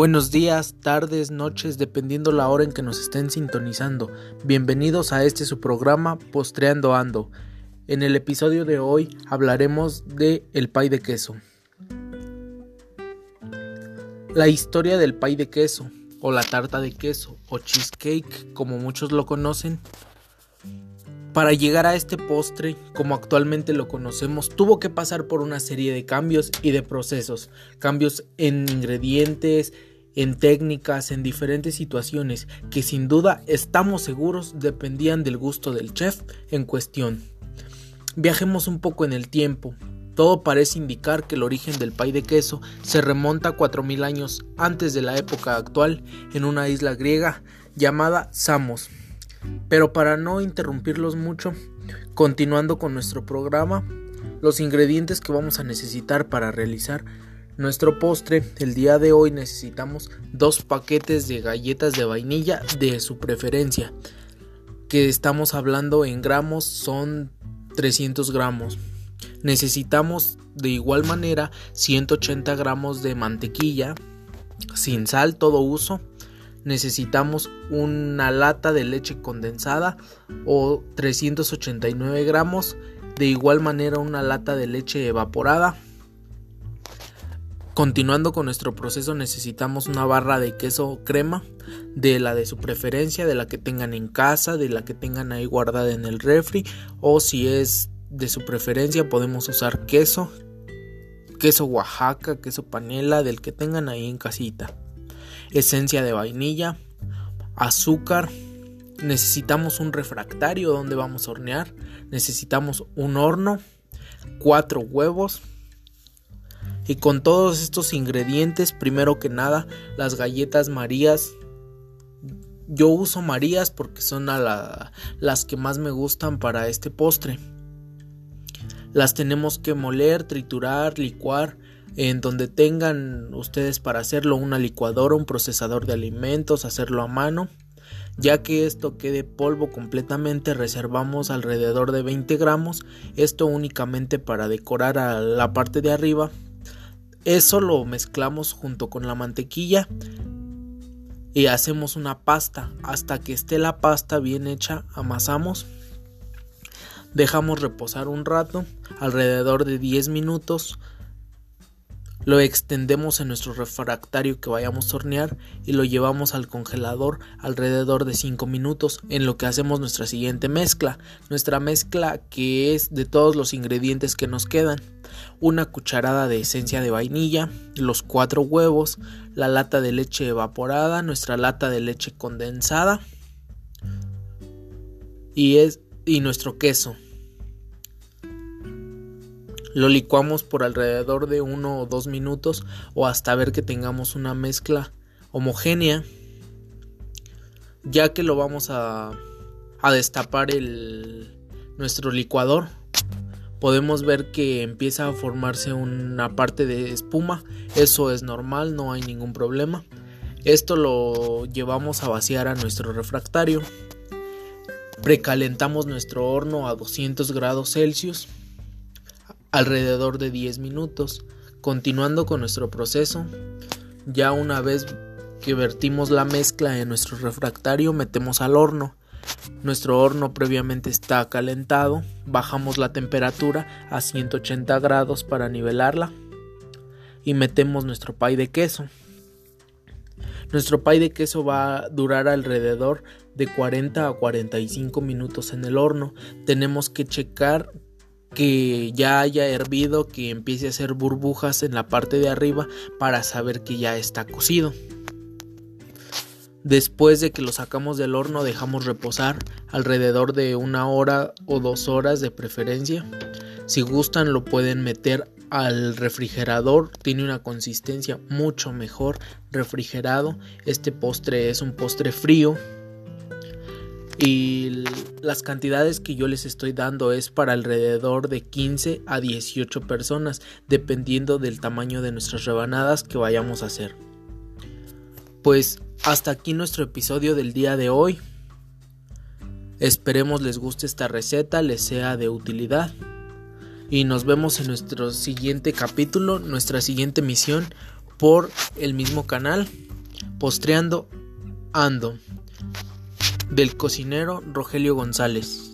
Buenos días, tardes, noches, dependiendo la hora en que nos estén sintonizando. Bienvenidos a este su programa Postreando Ando. En el episodio de hoy hablaremos de el pay de queso. La historia del pay de queso, o la tarta de queso, o cheesecake, como muchos lo conocen, para llegar a este postre, como actualmente lo conocemos, tuvo que pasar por una serie de cambios y de procesos, cambios en ingredientes, en técnicas, en diferentes situaciones, que sin duda estamos seguros dependían del gusto del chef en cuestión. Viajemos un poco en el tiempo. Todo parece indicar que el origen del pay de queso se remonta a 4.000 años antes de la época actual en una isla griega llamada Samos pero para no interrumpirlos mucho, continuando con nuestro programa, los ingredientes que vamos a necesitar para realizar nuestro postre, el día de hoy necesitamos dos paquetes de galletas de vainilla de su preferencia, que estamos hablando en gramos son 300 gramos. Necesitamos de igual manera 180 gramos de mantequilla, sin sal todo uso, necesitamos una lata de leche condensada o 389 gramos. De igual manera una lata de leche evaporada Continuando con nuestro proceso necesitamos una barra de queso crema de la de su preferencia, de la que tengan en casa, de la que tengan ahí guardada en el refri o si es de su preferencia podemos usar queso, queso Oaxaca, queso panela, del que tengan ahí en casita. Esencia de vainilla, azúcar, necesitamos un refractario donde vamos a hornear, necesitamos un horno, cuatro huevos y con todos estos ingredientes, primero que nada, las galletas marías. Yo uso marías porque son las que más me gustan para este postre. Las tenemos que moler, triturar, licuar en donde tengan ustedes para hacerlo una licuadora, un procesador de alimentos, hacerlo a mano. Ya que esto quede polvo completamente, reservamos alrededor de 20 gramos. Esto únicamente para decorar a la parte de arriba. Eso lo mezclamos junto con la mantequilla y hacemos una pasta. Hasta que esté la pasta bien hecha, amasamos. Dejamos reposar un rato, alrededor de 10 minutos lo extendemos en nuestro refractario que vayamos a hornear y lo llevamos al congelador alrededor de 5 minutos en lo que hacemos nuestra siguiente mezcla. Nuestra mezcla que es de todos los ingredientes que nos quedan. Una cucharada de esencia de vainilla, los 4 huevos, la lata de leche evaporada, nuestra lata de leche condensada y, es, y nuestro queso. Lo licuamos por alrededor de uno o dos minutos o hasta ver que tengamos una mezcla homogénea. Ya que lo vamos a, a destapar el, nuestro licuador, podemos ver que empieza a formarse una parte de espuma. Eso es normal, no hay ningún problema. Esto lo llevamos a vaciar a nuestro refractario. Precalentamos nuestro horno a 200 grados Celsius alrededor de 10 minutos. Continuando con nuestro proceso, ya una vez que vertimos la mezcla en nuestro refractario, metemos al horno. Nuestro horno previamente está calentado, bajamos la temperatura a 180 grados para nivelarla y metemos nuestro pay de queso. Nuestro pay de queso va a durar alrededor de 40 a 45 minutos en el horno. Tenemos que checar que ya haya hervido, que empiece a hacer burbujas en la parte de arriba para saber que ya está cocido. Después de que lo sacamos del horno dejamos reposar alrededor de una hora o dos horas de preferencia. Si gustan lo pueden meter al refrigerador, tiene una consistencia mucho mejor refrigerado. Este postre es un postre frío y las cantidades que yo les estoy dando es para alrededor de 15 a 18 personas dependiendo del tamaño de nuestras rebanadas que vayamos a hacer. Pues hasta aquí nuestro episodio del día de hoy. Esperemos les guste esta receta, les sea de utilidad. Y nos vemos en nuestro siguiente capítulo, nuestra siguiente misión por el mismo canal. Postreando ando. Del cocinero Rogelio González.